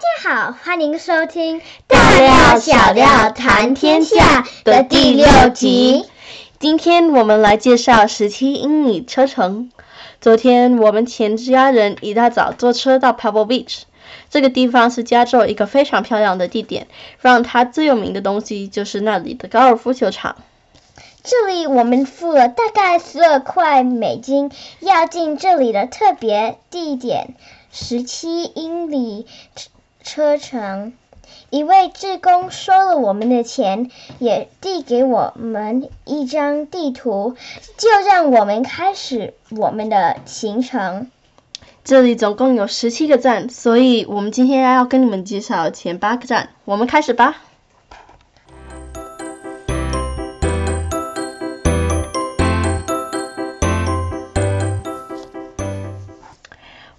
好，欢迎收听《大料小料谈天下》的第六集。今天我们来介绍十七英里车程。昨天我们全家人一大早坐车到 Pebble Beach，这个地方是加州一个非常漂亮的地点。让它最有名的东西就是那里的高尔夫球场。这里我们付了大概十二块美金，要进这里的特别地点，十七英里车程。一位志工收了我们的钱，也递给我们一张地图，就让我们开始我们的行程。这里总共有十七个站，所以我们今天要跟你们介绍前八个站。我们开始吧。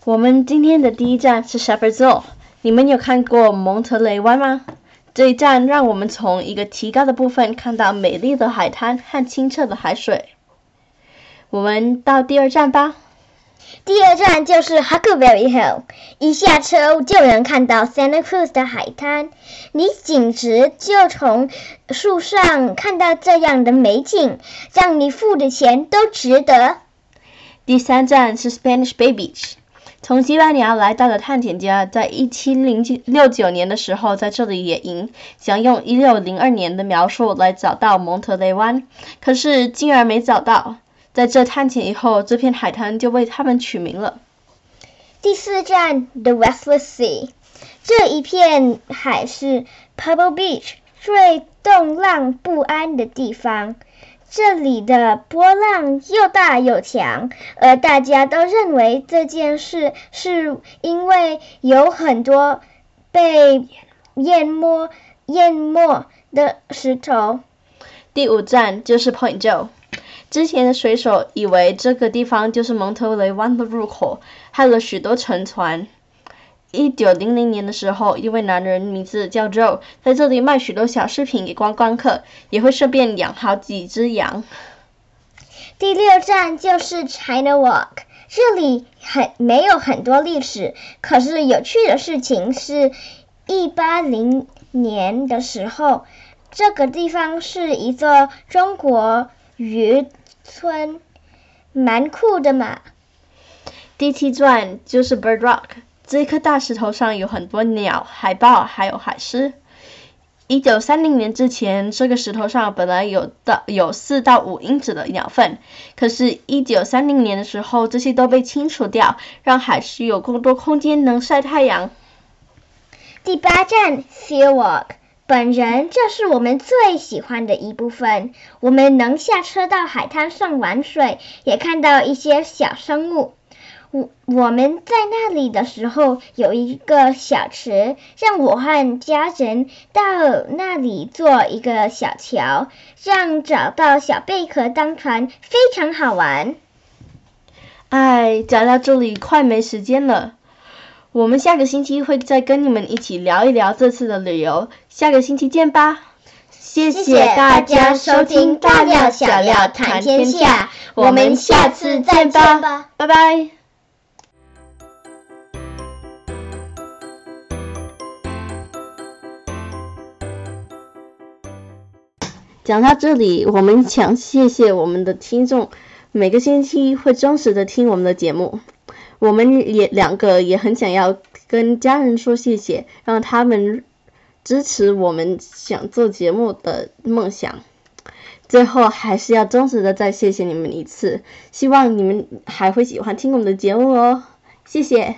我们今天的第一站是 Shepherdsville。你们有看过蒙特雷湾吗？这一站让我们从一个提高的部分看到美丽的海滩和清澈的海水。我们到第二站吧。第二站就是 Huckleberry Hill，一下车就能看到 Santa Cruz 的海滩，你简直就从树上看到这样的美景，让你付的钱都值得。第三站是 Spanish Bay Beach。从西班牙来到的探险家，在一七零六九年的时候在这里野营，想用一六零二年的描述来找到蒙特雷湾，可是竟然没找到。在这探险以后，这片海滩就为他们取名了。第四站，The Restless Sea，这一片海是 Pebble Beach 最动浪不安的地方。这里的波浪又大又强，而大家都认为这件事是因为有很多被淹没淹没的石头。第五站就是 Point Joe，之前的水手以为这个地方就是蒙特雷湾的入口，害了许多沉船。一九零零年的时候，一位男人名字叫 Joe，在这里卖许多小饰品给观光客，也会顺便养好几只羊。第六站就是 China Walk，这里很没有很多历史，可是有趣的事情是，一八零年的时候，这个地方是一座中国渔村，蛮酷的嘛。第七站就是 Bird Rock。这一颗大石头上有很多鸟、海豹，还有海狮。一九三零年之前，这个石头上本来有到有四到五英尺的鸟粪，可是，一九三零年的时候，这些都被清除掉，让海狮有更多空间能晒太阳。第八站 Sea Walk，本人这是我们最喜欢的一部分。我们能下车到海滩上玩水，也看到一些小生物。我我们在那里的时候有一个小池，让我和家人到那里做一个小桥，让找到小贝壳当船非常好玩。哎，讲到这里快没时间了，我们下个星期会再跟你们一起聊一聊这次的旅游，下个星期见吧。谢谢大家收听大料小料谈天下，我们下次再见吧，拜拜。讲到这里，我们想谢谢我们的听众，每个星期会忠实的听我们的节目。我们也两个也很想要跟家人说谢谢，让他们支持我们想做节目的梦想。最后还是要忠实的再谢谢你们一次，希望你们还会喜欢听我们的节目哦，谢谢。